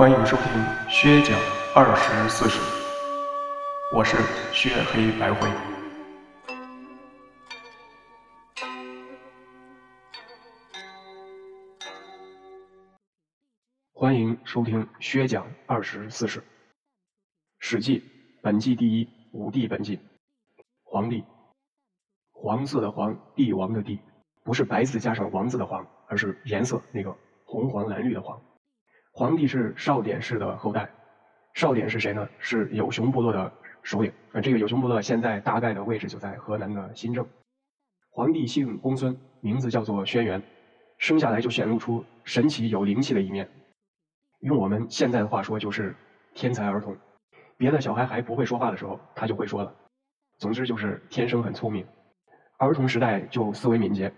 欢迎收听薛讲二十四史，我是薛黑白灰。欢迎收听薛讲二十四史，《史记》本纪第一，武帝本纪，皇帝，黄色的黄，帝王的帝，不是白字加上王字的黄，而是颜色那个红黄蓝绿的黄。皇帝是少典氏的后代，少典是谁呢？是有熊部落的首领。呃，这个有熊部落现在大概的位置就在河南的新郑。皇帝姓公孙，名字叫做轩辕，生下来就显露出神奇有灵气的一面。用我们现在的话说，就是天才儿童。别的小孩还不会说话的时候，他就会说了。总之就是天生很聪明，儿童时代就思维敏捷。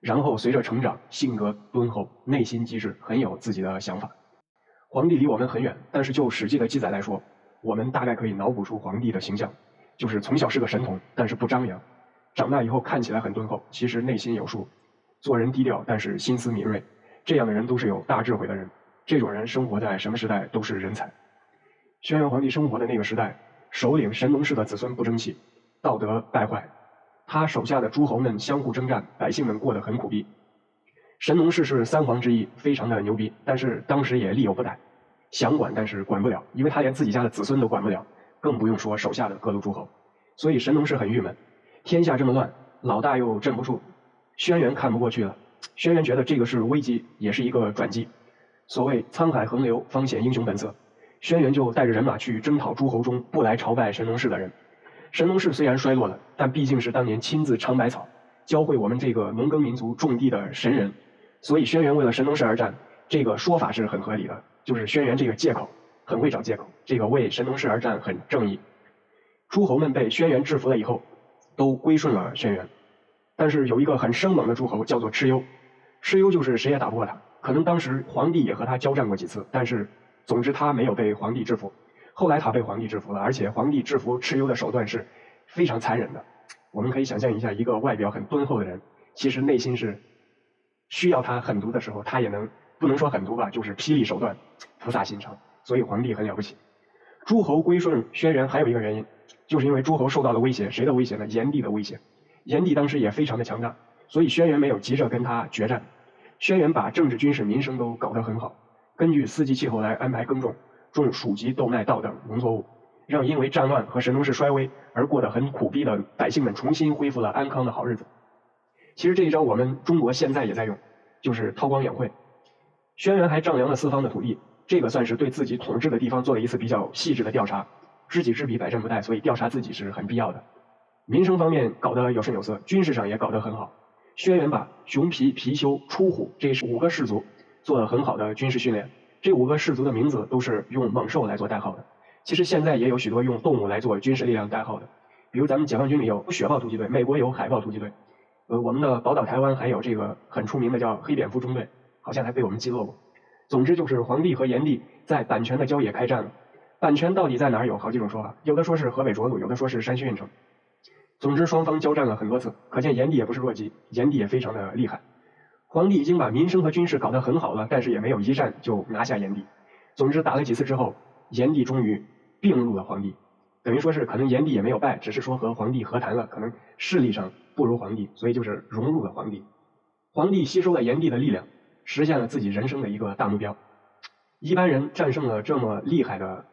然后随着成长，性格敦厚，内心机智，很有自己的想法。皇帝离我们很远，但是就《史记》的记载来说，我们大概可以脑补出皇帝的形象，就是从小是个神童，但是不张扬；长大以后看起来很敦厚，其实内心有数，做人低调，但是心思敏锐。这样的人都是有大智慧的人，这种人生活在什么时代都是人才。轩辕皇帝生活的那个时代，首领神农氏的子孙不争气，道德败坏。他手下的诸侯们相互征战，百姓们过得很苦逼。神农氏是三皇之一，非常的牛逼，但是当时也力有不逮，想管但是管不了，因为他连自己家的子孙都管不了，更不用说手下的各路诸侯。所以神农氏很郁闷，天下这么乱，老大又镇不住，轩辕看不过去了。轩辕觉得这个是危机，也是一个转机。所谓沧海横流，方显英雄本色。轩辕就带着人马去征讨诸侯中不来朝拜神农氏的人。神农氏虽然衰落了，但毕竟是当年亲自尝百草，教会我们这个农耕民族种地的神人，所以轩辕为了神农氏而战，这个说法是很合理的。就是轩辕这个借口很会找借口，这个为神农氏而战很正义。诸侯们被轩辕制服了以后，都归顺了轩辕，但是有一个很生猛的诸侯叫做蚩尤，蚩尤就是谁也打不过他，可能当时皇帝也和他交战过几次，但是总之他没有被皇帝制服。后来他被皇帝制服了，而且皇帝制服蚩尤的手段是非常残忍的。我们可以想象一下，一个外表很敦厚的人，其实内心是需要他狠毒的时候，他也能不能说狠毒吧，就是霹雳手段，菩萨心肠。所以皇帝很了不起。诸侯归顺轩辕还有一个原因，就是因为诸侯受到了威胁，谁的威胁呢？炎帝的威胁。炎帝当时也非常的强大，所以轩辕没有急着跟他决战。轩辕把政治、军事、民生都搞得很好，根据四季气候来安排耕种。种黍稷、豆麦、稻等农作物，让因为战乱和神农氏衰微而过得很苦逼的百姓们重新恢复了安康的好日子。其实这一招我们中国现在也在用，就是韬光养晦。轩辕还丈量了四方的土地，这个算是对自己统治的地方做了一次比较细致的调查。知己知彼，百战不殆，所以调查自己是很必要的。民生方面搞得有声有色，军事上也搞得很好。轩辕把熊皮、貔貅、出虎这五个氏族做了很好的军事训练。这五个氏族的名字都是用猛兽来做代号的。其实现在也有许多用动物来做军事力量代号的，比如咱们解放军里有雪豹突击队，美国有海豹突击队，呃，我们的宝岛台湾还有这个很出名的叫黑蝙蝠中队，好像还被我们击落过。总之就是皇帝和炎帝在版权的郊野开战了。版权到底在哪儿？有好几种说法，有的说是河北涿鹿，有的说是山西运城。总之双方交战了很多次，可见炎帝也不是弱鸡，炎帝也非常的厉害。皇帝已经把民生和军事搞得很好了，但是也没有一战就拿下炎帝。总之打了几次之后，炎帝终于并入了皇帝，等于说是可能炎帝也没有败，只是说和皇帝和谈了，可能势力上不如皇帝，所以就是融入了皇帝。皇帝吸收了炎帝的力量，实现了自己人生的一个大目标。一般人战胜了这么厉害的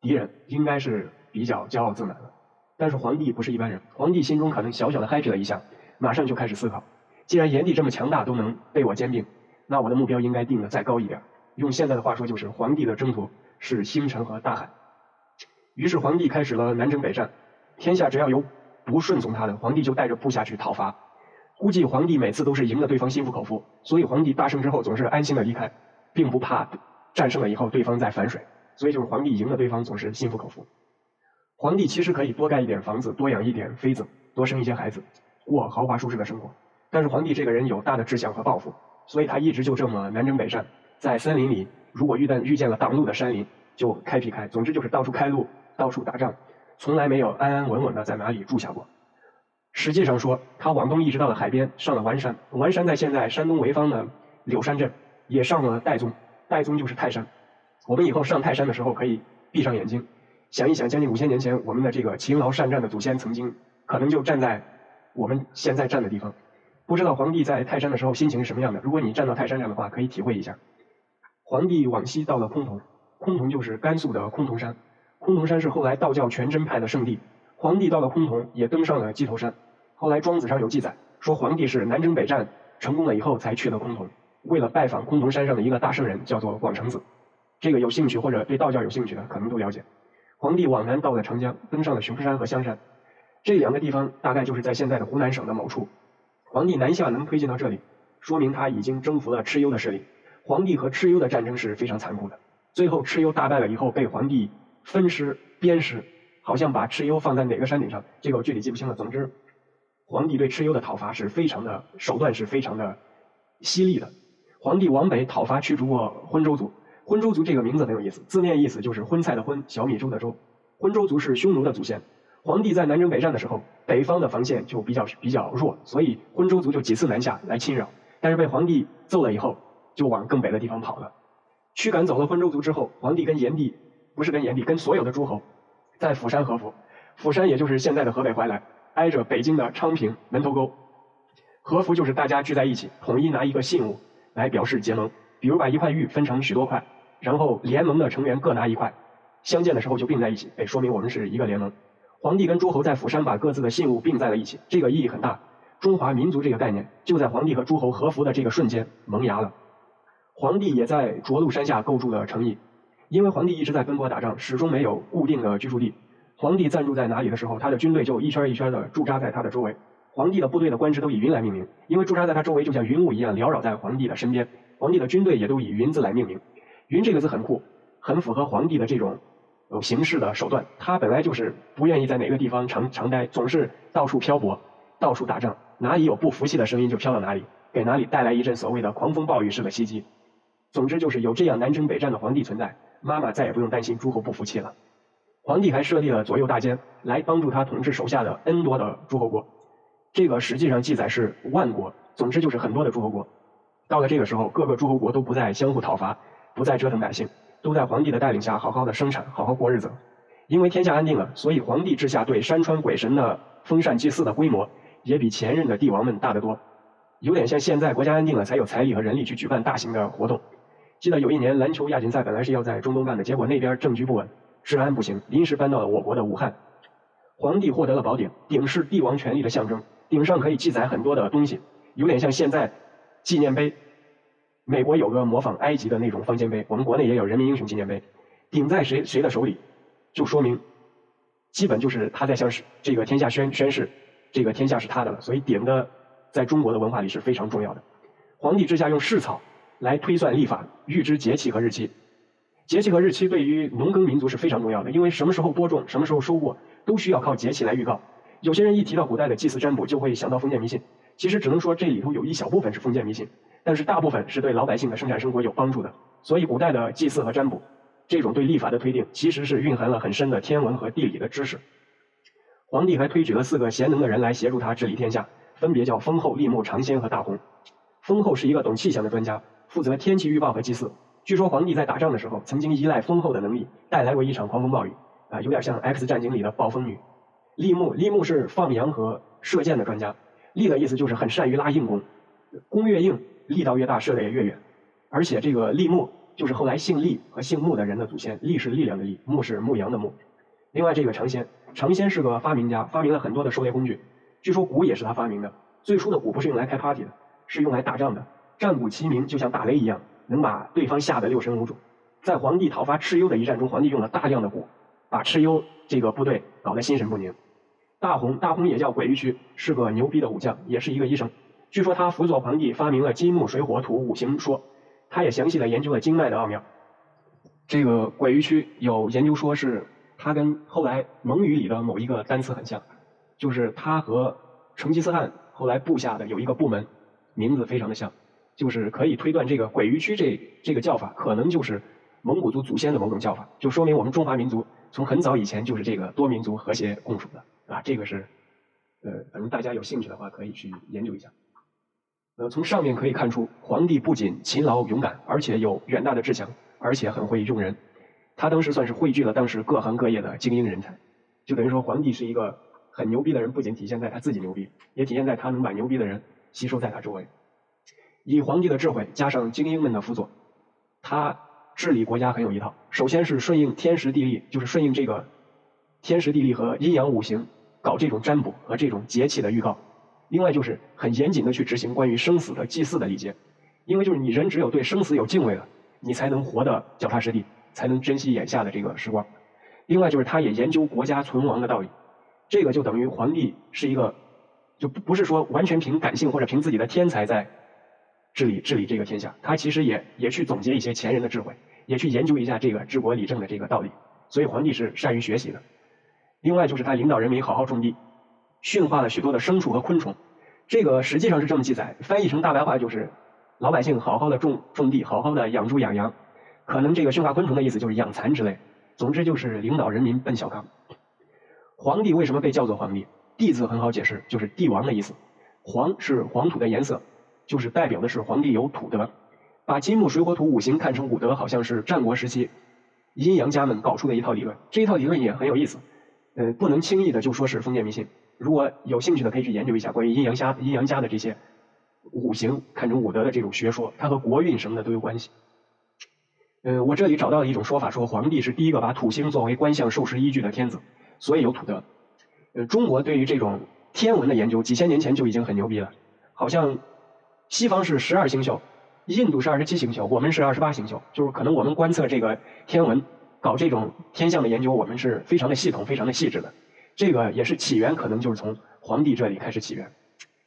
敌人，应该是比较骄傲自满了。但是皇帝不是一般人，皇帝心中可能小小的嗨皮了一下，马上就开始思考。既然炎帝这么强大都能被我兼并，那我的目标应该定的再高一点。用现在的话说，就是皇帝的征途是星辰和大海。于是皇帝开始了南征北战，天下只要有不顺从他的，皇帝就带着部下去讨伐。估计皇帝每次都是赢了对方心服口服，所以皇帝大胜之后总是安心的离开，并不怕战胜了以后对方再反水。所以就是皇帝赢了对方总是心服口服。皇帝其实可以多盖一点房子，多养一点妃子，多生一些孩子，过豪华舒适的生活。但是皇帝这个人有大的志向和抱负，所以他一直就这么南征北战，在森林里，如果遇到遇见了挡路的山林，就开辟开，总之就是到处开路，到处打仗，从来没有安安稳稳的在哪里住下过。实际上说，他往东一直到了海边，上了完山，完山在现在山东潍坊的柳山镇，也上了岱宗，岱宗就是泰山，我们以后上泰山的时候可以闭上眼睛，想一想将近五千年前我们的这个勤劳善战的祖先曾经可能就站在我们现在站的地方。不知道皇帝在泰山的时候心情是什么样的？如果你站到泰山上的话，可以体会一下。皇帝往西到了崆峒，崆峒就是甘肃的崆峒山，崆峒山是后来道教全真派的圣地。皇帝到了崆峒，也登上了鸡头山。后来庄子上有记载，说皇帝是南征北战成功了以后才去的崆峒，为了拜访崆峒山上的一个大圣人，叫做广成子。这个有兴趣或者对道教有兴趣的，可能都了解。皇帝往南到了长江，登上了熊山和香山，这两个地方大概就是在现在的湖南省的某处。皇帝南下能推进到这里，说明他已经征服了蚩尤的势力。皇帝和蚩尤的战争是非常残酷的，最后蚩尤大败了以后，被皇帝分尸鞭尸。好像把蚩尤放在哪个山顶上，这个我具体记不清了。总之，皇帝对蚩尤的讨伐是非常的手段是非常的犀利的。皇帝往北讨伐驱逐过昏州族，昏州族这个名字很有意思，字面意思就是荤菜的荤，小米粥的粥。昏州族是匈奴的祖先。皇帝在南征北战的时候，北方的防线就比较比较弱，所以昏州族就几次南下来侵扰，但是被皇帝揍了以后，就往更北的地方跑了。驱赶走了昏州族之后，皇帝跟炎帝，不是跟炎帝，跟所有的诸侯。在釜山合府，釜山也就是现在的河北怀来，挨着北京的昌平、门头沟。合服就是大家聚在一起，统一拿一个信物来表示结盟。比如把一块玉分成许多块，然后联盟的成员各拿一块，相见的时候就并在一起，哎，说明我们是一个联盟。皇帝跟诸侯在釜山把各自的信物并在了一起，这个意义很大。中华民族这个概念就在皇帝和诸侯合服的这个瞬间萌芽了。皇帝也在涿鹿山下构筑了城邑。因为皇帝一直在奔波打仗，始终没有固定的居住地。皇帝暂住在哪里的时候，他的军队就一圈一圈的驻扎在他的周围。皇帝的部队的官职都以云来命名，因为驻扎在他周围就像云雾一样缭绕在皇帝的身边。皇帝的军队也都以云字来命名。云这个字很酷，很符合皇帝的这种有行事的手段。他本来就是不愿意在哪个地方长长待，总是到处漂泊，到处打仗，哪里有不服气的声音就飘到哪里，给哪里带来一阵所谓的狂风暴雨式的袭击。总之就是有这样南征北战的皇帝存在。妈妈再也不用担心诸侯不服气了。皇帝还设立了左右大监，来帮助他统治手下的 N 多的诸侯国。这个实际上记载是万国，总之就是很多的诸侯国。到了这个时候，各个诸侯国都不再相互讨伐，不再折腾百姓，都在皇帝的带领下好好的生产，好好过日子。因为天下安定了，所以皇帝之下对山川鬼神的封禅祭祀的规模，也比前任的帝王们大得多。有点像现在国家安定了，才有财力和人力去举办大型的活动。记得有一年篮球亚锦赛本来是要在中东办的，结果那边政局不稳，治安不行，临时搬到了我国的武汉。皇帝获得了宝鼎，鼎是帝王权力的象征，鼎上可以记载很多的东西，有点像现在纪念碑。美国有个模仿埃及的那种方尖碑，我们国内也有人民英雄纪念碑。顶在谁谁的手里，就说明基本就是他在向这个天下宣宣誓，这个天下是他的了。所以顶的在中国的文化里是非常重要的。皇帝之下用蓍草。来推算历法，预知节气和日期。节气和日期对于农耕民族是非常重要的，因为什么时候播种、什么时候收获，都需要靠节气来预告。有些人一提到古代的祭祀占卜，就会想到封建迷信。其实只能说这里头有一小部分是封建迷信，但是大部分是对老百姓的生产生活有帮助的。所以古代的祭祀和占卜，这种对历法的推定，其实是蕴含了很深的天文和地理的知识。皇帝还推举了四个贤能的人来协助他治理天下，分别叫封后、立木、长仙和大红。封后是一个懂气象的专家。负责天气预报和祭祀。据说皇帝在打仗的时候，曾经依赖丰厚的能力带来过一场狂风暴雨，啊，有点像《X 战警》里的暴风女。立木，立木是放羊和射箭的专家。立的意思就是很善于拉硬弓，弓越硬，力道越大，射的也越远。而且这个立木就是后来姓厉和姓穆的人的祖先，厉是力量的厉，木是牧羊的牧。另外这个长仙，长仙是个发明家，发明了很多的狩猎工具。据说鼓也是他发明的。最初的鼓不是用来开 party 的，是用来打仗的。战鼓齐鸣，就像打雷一样，能把对方吓得六神无主。在皇帝讨伐蚩尤的一战中，皇帝用了大量的鼓，把蚩尤这个部队搞得心神不宁。大红，大红也叫鬼鱼区，是个牛逼的武将，也是一个医生。据说他辅佐皇帝发明了金木水火土五行说，他也详细的研究了经脉的奥妙。这个鬼鱼区有研究说是他跟后来蒙语里的某一个单词很像，就是他和成吉思汗后来部下的有一个部门，名字非常的像。就是可以推断，这个鬼鱼区这这个叫法，可能就是蒙古族祖先的某种叫法，就说明我们中华民族从很早以前就是这个多民族和谐共处的啊。这个是，呃，反正大家有兴趣的话可以去研究一下。呃，从上面可以看出，皇帝不仅勤劳勇敢，而且有远大的志向。而且很会用人。他当时算是汇聚了当时各行各业的精英人才，就等于说皇帝是一个很牛逼的人，不仅体现在他自己牛逼，也体现在他能把牛逼的人吸收在他周围。以皇帝的智慧加上精英们的辅佐，他治理国家很有一套。首先是顺应天时地利，就是顺应这个天时地利和阴阳五行，搞这种占卜和这种节气的预告。另外就是很严谨的去执行关于生死的祭祀的礼节，因为就是你人只有对生死有敬畏了，你才能活得脚踏实地，才能珍惜眼下的这个时光。另外就是他也研究国家存亡的道理，这个就等于皇帝是一个，就不不是说完全凭感性或者凭自己的天才在。治理治理这个天下，他其实也也去总结一些前人的智慧，也去研究一下这个治国理政的这个道理。所以皇帝是善于学习的。另外就是他领导人民好好种地，驯化了许多的牲畜和昆虫。这个实际上是这么记载，翻译成大白话就是老百姓好好的种种地，好好的养猪养羊。可能这个驯化昆虫的意思就是养蚕之类。总之就是领导人民奔小康。皇帝为什么被叫做皇帝？帝字很好解释，就是帝王的意思。黄是黄土的颜色。就是代表的是皇帝有土德，把金木水火土五行看成五德，好像是战国时期阴阳家们搞出的一套理论。这一套理论也很有意思，呃，不能轻易的就说是封建迷信。如果有兴趣的，可以去研究一下关于阴阳家阴阳家的这些五行看成五德的这种学说，它和国运什么的都有关系。呃，我这里找到了一种说法，说皇帝是第一个把土星作为观象授时依据的天子，所以有土德。呃，中国对于这种天文的研究，几千年前就已经很牛逼了，好像。西方是十二星宿，印度是二十七星宿，我们是二十八星宿。就是可能我们观测这个天文，搞这种天象的研究，我们是非常的系统、非常的细致的。这个也是起源，可能就是从皇帝这里开始起源。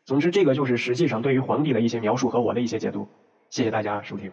总之，这个就是实际上对于皇帝的一些描述和我的一些解读。谢谢大家收听。